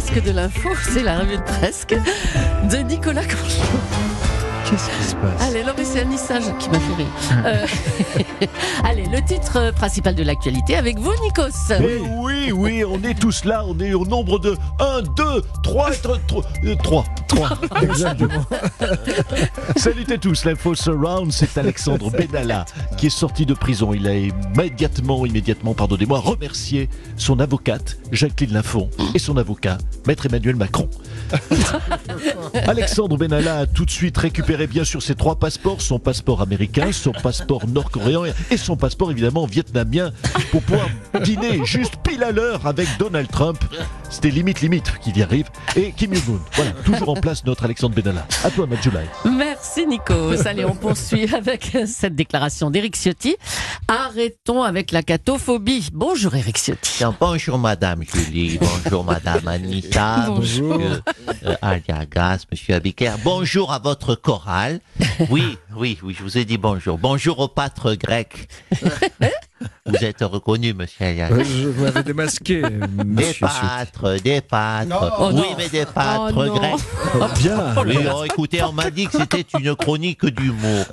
presque de l'info, c'est la revue de presque de Nicolas Canchon. Qu'est-ce qui se passe? Allez, non mais c'est Anissage qui m'a fait rire. Euh, Allez, le titre principal de l'actualité avec vous, Nikos. Eh oui, oui, on est tous là, on est au nombre de 1, 2, 3, 3, 3. Exactement. Salut à tous, l'info surround, c'est Alexandre Benalla qui est sorti de prison. Il a immédiatement, immédiatement, pardonnez-moi, remercié son avocate, Jacqueline Lafont, et son avocat, Maître Emmanuel Macron. Alexandre Benalla a tout de suite récupéré bien sûr ses trois passeports, son passeport américain, son passeport nord-coréen et son passeport évidemment vietnamien pour pouvoir dîner juste pile à l'heure avec Donald Trump. C'était limite limite qu'il y arrive. Et Kim Jong-un. Voilà, toujours en place notre Alexandre Benalla. À toi, Majulai. Merci Nikos. Allez, on poursuit avec cette déclaration d'Éric Ciotti. Arrêtons avec la catophobie. Bonjour Éric Ciotti. Bonjour Madame Julie, bonjour Madame Anita, Bonjour. Monsieur euh, Aliagas, Monsieur Abiker, bonjour à votre chorale. Oui, oui, oui, je vous ai dit bonjour. Bonjour au pâtre grec. Vous êtes reconnu, Monsieur Aliagas. Euh, Je vous avais démasqué, Des monsieur pâtres, des pâtres. Oh oui, non. mais des pâtres Oh non. grecs. Oh, bien. Oui, oh, écoutez, on m'a dit que c'était une chronique d'humour.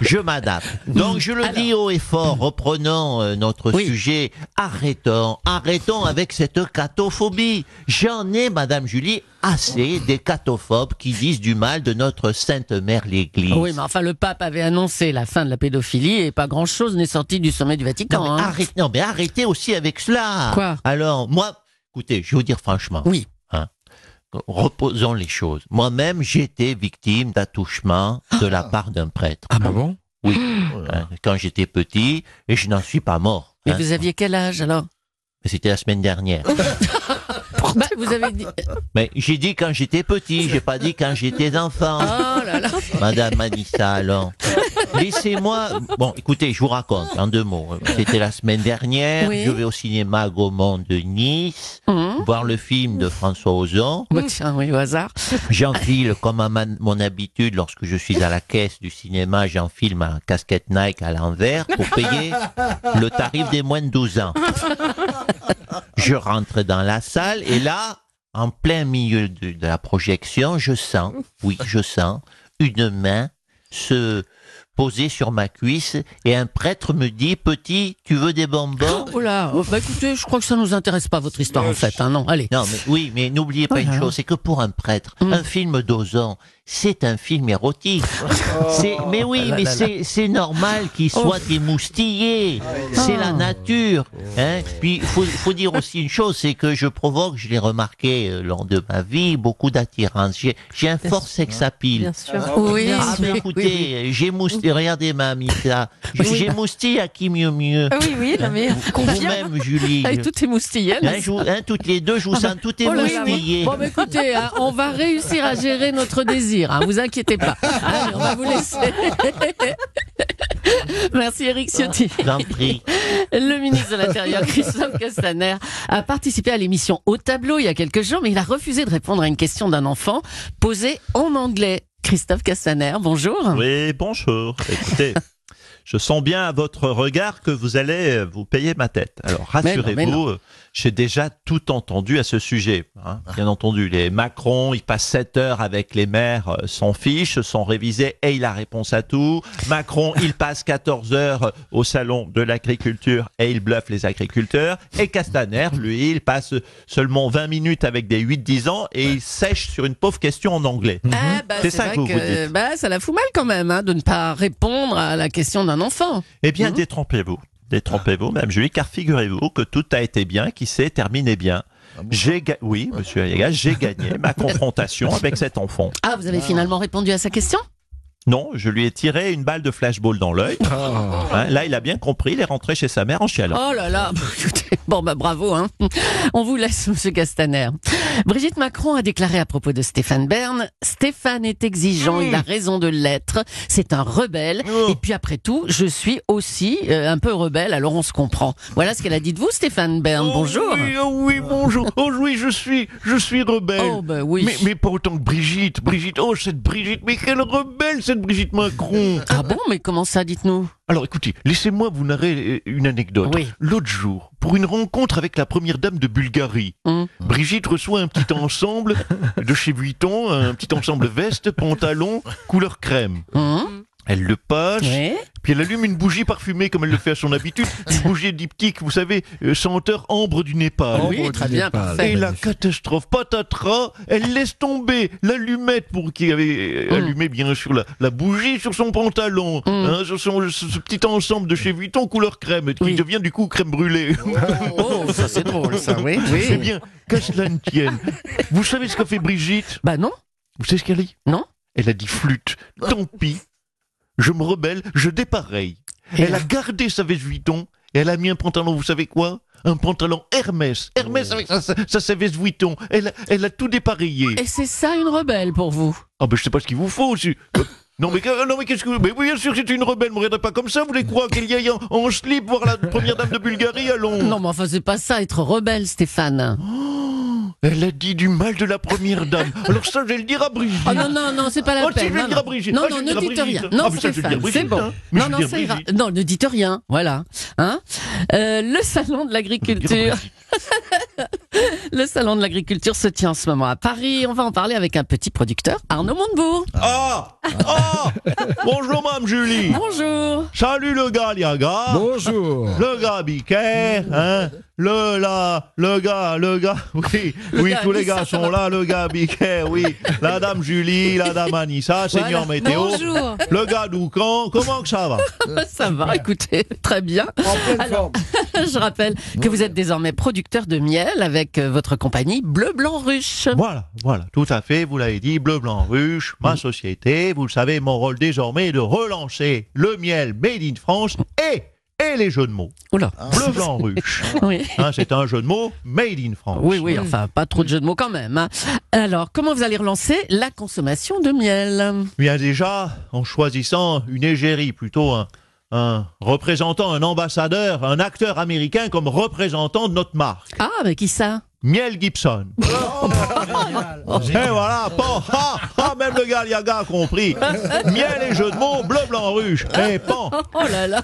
Je m'adapte. Donc, je le dis haut et fort, reprenons euh, notre Oui. sujet. Arrêtons, arrêtons avec cette catophobie. J'en ai, Madame Julie, assez des catophobes qui disent du mal de notre Sainte Mère l'Église. Oui, mais enfin, le pape avait annoncé la fin de la pédophilie et pas grand-chose n'est sorti du sommet du Vatican. Non mais, hein. arrête- non, mais arrêtez aussi avec cela. Quoi? Alors, moi, écoutez, je vais vous dire franchement. Oui. Reposons les choses. Moi-même, j'ai été victime d'attouchement de la part d'un prêtre. Ah bon? Oui. Hein, Quand j'étais petit, et je n'en suis pas mort. Mais hein. vous aviez quel âge alors? C'était la semaine dernière. Bah, Vous avez dit. Mais j'ai dit quand j'étais petit, j'ai pas dit quand j'étais enfant. Oh là là. Madame Manissa, alors. Laissez-moi. Bon, écoutez, je vous raconte en deux mots. C'était la semaine dernière. Oui. Je vais au cinéma Gaumont de Nice Hum. voir le film de François Ozon. Bah, tiens, oui, au hasard. J'enfile, comme à ma- mon habitude, lorsque je suis à la caisse du cinéma, j'enfile ma casquette Nike à l'envers pour payer le tarif des moins de 12 ans. Je rentre dans la salle et là, en plein milieu de, de la projection, je sens, oui, je sens une main se poser sur ma cuisse et un prêtre me dit, petit, tu veux des bonbons? Oh là, oh, bah écoutez, je crois que ça nous intéresse pas votre histoire en fait. Hein, non, allez. Non, mais oui, mais n'oubliez pas Oh une là. chose, c'est que pour un prêtre, Mm. un film d'Ozon, c'est un film érotique. C'est, mais oui, mais c'est, normal qu'il Oh. soit émoustillé. C'est la nature. Hein. Puis, il faut, faut dire aussi une chose, c'est que je provoque, je l'ai remarqué euh, lors de ma vie, beaucoup d'attirance. J'ai, un fort sex appeal. sûr. Oui, Ah, mais oui, écoutez, oui, j'ai moustillé, regardez ma Mita, Oui. j'ai moustillé à qui mieux mieux. oui. Oui, oui, non, mais. Vous-même, Julie. Avec toutes ces moustillelles. Hein, hein, toutes les deux, je vous sens toutes Oh là là. émoustillées. Bon, bah, écoutez, hein, on va réussir à gérer notre désir. Hein, vous inquiétez pas. Allez, on va vous laisser. Merci Eric Ciotti. Je vous en prie. Le ministre de l'Intérieur, Christophe Castaner, a participé à l'émission Au tableau il y a quelques jours, mais il a refusé de répondre à une question d'un enfant posée en anglais. Christophe Castaner, bonjour. Oui, bonjour. Écoutez, je sens bien à votre regard que vous allez euh, vous payer ma tête. Alors rassurez-vous, euh, j'ai déjà tout entendu à ce sujet. hein. Bien entendu, les Macron, il passe 7 heures avec les maires euh, sans fiche, sans réviser et il a réponse à tout. Macron, il passe 14 heures euh, au salon de l'agriculture et il bluffe les agriculteurs. Et Castaner, lui, il passe seulement 20 minutes avec des 8-10 ans et il sèche sur une pauvre question en anglais. Ah, bah, C'est c'est ça vrai que vous que, vous dites. bah, ça la fout mal quand même hein, de ne pas répondre à la question d'un enfant. Eh bien, Mhm. détrompez-vous. Détrompez-vous, Madame Julie, car figurez-vous que tout a été bien, qui s'est terminé bien. J'ai ga- oui, Monsieur Ayagas, j'ai gagné ma confrontation avec cet enfant. Ah, vous avez finalement répondu à sa question? Non, je lui ai tiré une balle de flashball dans l'œil. Hein, là, il a bien compris, il est rentré chez sa mère en chialant. Oh là là, écoutez, bon bah bravo, hein. On vous laisse, Monsieur Castaner. Brigitte Macron a déclaré à propos de Stéphane Bern, Stéphane est exigeant, il a raison de l'être, c'est un rebelle, Oh. et puis après tout, je suis aussi euh, un peu rebelle, alors on se comprend. Voilà ce qu'elle a dit de vous, Stéphane Bern, bonjour. Oh oui, oh oui, bonjour. Oh oui, je suis, je suis rebelle. Oh bah oui. Mais, mais pas autant que Brigitte. Brigitte, oh cette Brigitte, mais quelle rebelle cette Brigitte Macron. Ah bon, mais comment ça, dites-nous? Alors écoutez, laissez-moi vous narrer euh, une anecdote. Oui. L'autre jour, pour une rencontre avec la première dame de Bulgarie. Mm. Brigitte reçoit un petit ensemble de chez Vuitton, un petit ensemble veste, pantalon, couleur crème. Hum, Elle le passe, oui. puis elle allume une bougie parfumée comme elle le fait à son habitude, une bougie diptyque, vous savez, euh, senteur ambre du Népal. Oh, oui, très du bien, Népal. parfait. Et la catastrophe, patatras, elle laisse tomber l'allumette pour qui avait Mm. allumé bien sûr la, la bougie sur son pantalon, Mm. hein, sur son, ce, ce petit ensemble de chez Vuitton couleur crème, qui Oui. devient du coup crème brûlée. Oh, ça c'est drôle, ça, oui. Eh bien, qu'à cela ne tienne, vous savez ce qu'a fait Brigitte? Bah non. Vous savez ce qu'elle a dit? Non. Elle a dit flûte, tant pis, je me rebelle, je dépareille. Et Elle a gardé sa veste Vuitton et elle a mis un pantalon, vous savez quoi? Un pantalon Hermès. Hermès avec sa, sa, veste Vuitton. Elle, a- elle a tout dépareillé. Et c'est ça une rebelle pour vous? Ah ben je sais pas ce qu'il vous faut aussi. Euh, Non mais, que- non mais qu'est-ce que vous... Mais oui, bien sûr c'est une rebelle, ne me regardez pas comme ça, vous voulez croire qu'elle y aille en, en slip voir la première dame de Bulgarie, allons Non, mais enfin, c'est pas ça, être rebelle, Stéphane. Elle a dit du mal de la première dame. Alors ça, je vais le dire à Brigitte. Oh non, non, non, c'est pas la Oh, si, peine. je vais non, le dire à. Brigitte. Non, Ah, non, ne à dites rien. Non, Ah, à Stéphane, c'est bon. hein. Non, non, ça à ira. Non, ne dites rien. Voilà. Hein Euh, le salon de à l'agriculture. Le salon de l'agriculture se tient en ce moment à Paris. On va en parler avec un petit producteur, Arnaud Montebourg. Ah Ah Bonjour, Mme Julie. Bonjour. Salut le gars Liaga. Bonjour. Le gars Biquet, hein Le là, le gars, le gars, oui, Le oui, gars tous les Anissa, gars ça sont là, le gars Biquet, oui, la dame Julie, la dame Anissa, Seigneur Météo, Bonjour. le gars Doucan, comment que ça va? Ça va, écoutez, très bien. En pleine Alors- forme. Je rappelle que vous êtes désormais producteur de miel avec euh, votre compagnie Bleu Blanc Ruche. Voilà, voilà, tout à fait, vous l'avez dit, Bleu Blanc Ruche, ma société, vous le savez, mon rôle désormais est de relancer le miel made in France et, et les jeux de mots. Oula. Bleu Blanc Ruche, Oui. hein, c'est un jeu de mots made in France. Oui, oui, enfin, pas trop de jeux de mots quand même. hein. Alors, comment vous allez relancer la consommation de miel? Bien déjà, en choisissant une égérie, plutôt un, un représentant, un ambassadeur, un acteur américain comme représentant de notre marque. Ah, mais qui ça? Miel Gibson. Et voilà, pan, ah, ah, même le gars Liaga a compris. Miel et jeu de mots, bleu, blanc, ruche. Et pan. Oh là là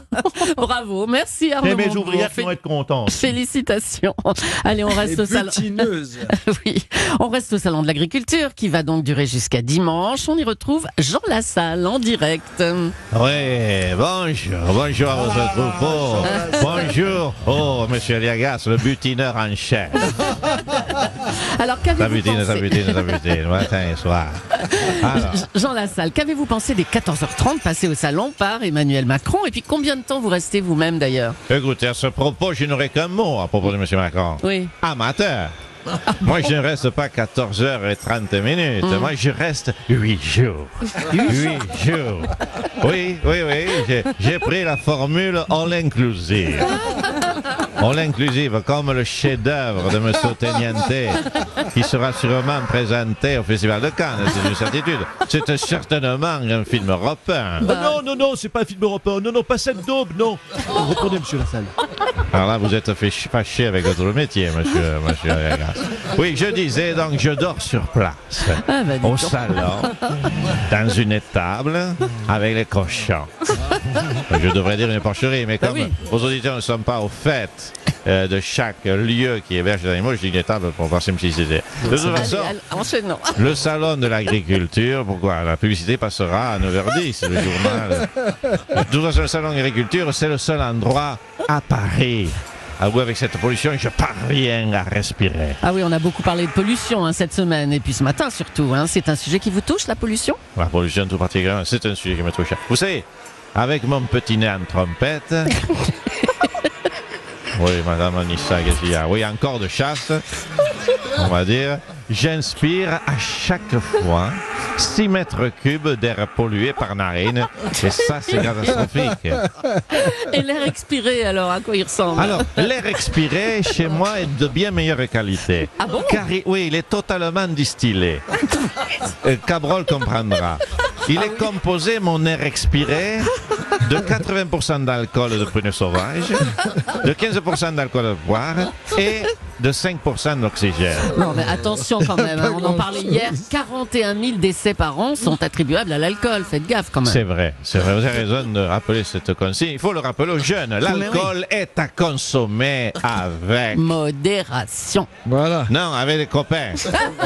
Bravo, merci Arnaud Et mes Montebourg. ouvrières Fé- vont être contentes. Félicitations. Allez, on reste au salon. butineuse. Oui, on reste au salon de l'agriculture qui va donc durer jusqu'à dimanche. On y retrouve Jean Lassalle en direct. Oui, bonjour, bonjour à votre troupeau. Bonjour, oh, monsieur Liagas, le butineur en chef. Alors, qu'avez-vous pensé butine, ça butine, matin et soir. Alors, Jean Lassalle, qu'avez-vous pensé des 14h30 passées au salon par Emmanuel Macron Et puis combien de temps vous restez vous-même d'ailleurs? Écoutez, à ce propos, je n'aurai qu'un mot à propos de monsieur Macron. Oui. Amateur. Moi, je ne reste pas 14h30 minutes. Mm. Moi, je reste 8 jours. 8 jours. Oui, oui, oui. j'ai- J'ai pris la formule all inclusive. All inclusive, comme le chef-d'œuvre de M. Teniente, qui sera sûrement présenté au Festival de Cannes, c'est une certitude. C'est certainement un film européen. Bah. Oh non, non, non, c'est pas un film européen. Non, non, pas cette daube, non. Reprenez, monsieur Lassalle. Alors là, vous êtes fâché avec votre métier, monsieur, monsieur. Oui, je disais, donc, je dors sur place. Ah, bah, au salon, dans une étable, avec les cochons. Je devrais dire une porcherie, mais Bah comme oui. vos auditeurs ne sont pas au fait euh, de chaque lieu qui héberge les animaux, je dis une étable pour voir simplicité. De toute façon, le salon de l'agriculture, pourquoi? La publicité passera à 9h10, le journal. De toute façon, le salon de l'agriculture, c'est le seul endroit à Paris. À vous, avec cette pollution, je parviens à respirer. Ah oui, on a beaucoup parlé de pollution hein, cette semaine et puis ce matin surtout. hein. C'est un sujet qui vous touche, la pollution? La pollution, tout particulièrement, c'est un sujet qui me touche. Vous savez, avec mon petit nez en trompette. oui, madame Anissa, qu'est-ce qu'il y a Oui, encore de chasse, on va dire. J'inspire à chaque fois 6 mètres cubes d'air pollué par narine. Et ça, c'est catastrophique. Et l'air expiré, alors, à quoi il ressemble? Alors, l'air expiré chez moi est de bien meilleure qualité. Ah bon? Car il- oui, il est totalement distillé. Euh, Cabrol comprendra. Il est composé, mon air expiré, de 80% d'alcool de prune sauvage, de 15% d'alcool de poire et de 5% d'oxygène. Non, mais attention quand même, hein, on en parlait hier. 41 000 décès par an sont attribuables à l'alcool. Faites gaffe quand même. C'est vrai, c'est vrai. Vous avez raison de rappeler cette consigne. Il faut le rappeler aux jeunes. L'alcool est à consommer avec. Modération. Voilà. Non, avec des copains.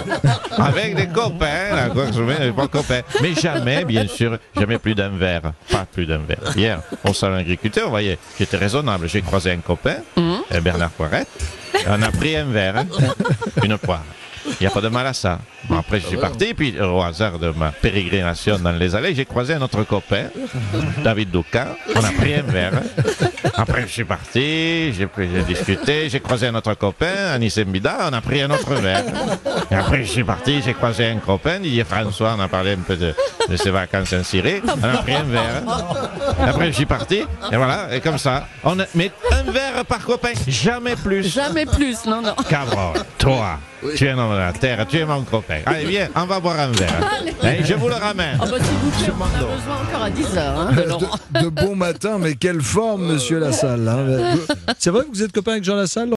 avec des copains, à consommer avec pas de copains. Mais jamais, bien sûr, jamais plus d'un verre. Pas plus d'un verre. Hier, au salon agriculteur, vous voyez, j'étais raisonnable. J'ai croisé un copain, euh, Bernard Poirette. On a pris un verre, une poire. Il n'y a pas de mal à ça. Bon, après, je suis parti, puis au hasard de ma pérégrination dans les allées, j'ai croisé un autre copain, David Doucan. On a pris un verre. Après, je suis parti, j'ai discuté, j'ai croisé un autre copain, Anis Mbida, on a pris un autre verre. Et après, je suis parti, j'ai croisé un copain, Didier François, on a parlé un peu de, de ses vacances en Syrie, on a pris un verre. Après, je suis parti, et voilà, et comme ça. On a, mais un verre par copain, jamais plus. Jamais plus, non, non. Cabron, toi, tu es un homme la terre, tu es mon copain. Allez, viens, on va boire un verre. Et je vous le ramène. Ah bah, s'il vous plaît, a besoin encore à 10 heures hein, de Laurent. De, de bon matin, mais quelle forme, monsieur Lassalle. hein. C'est vrai que vous êtes copain avec Jean Lassalle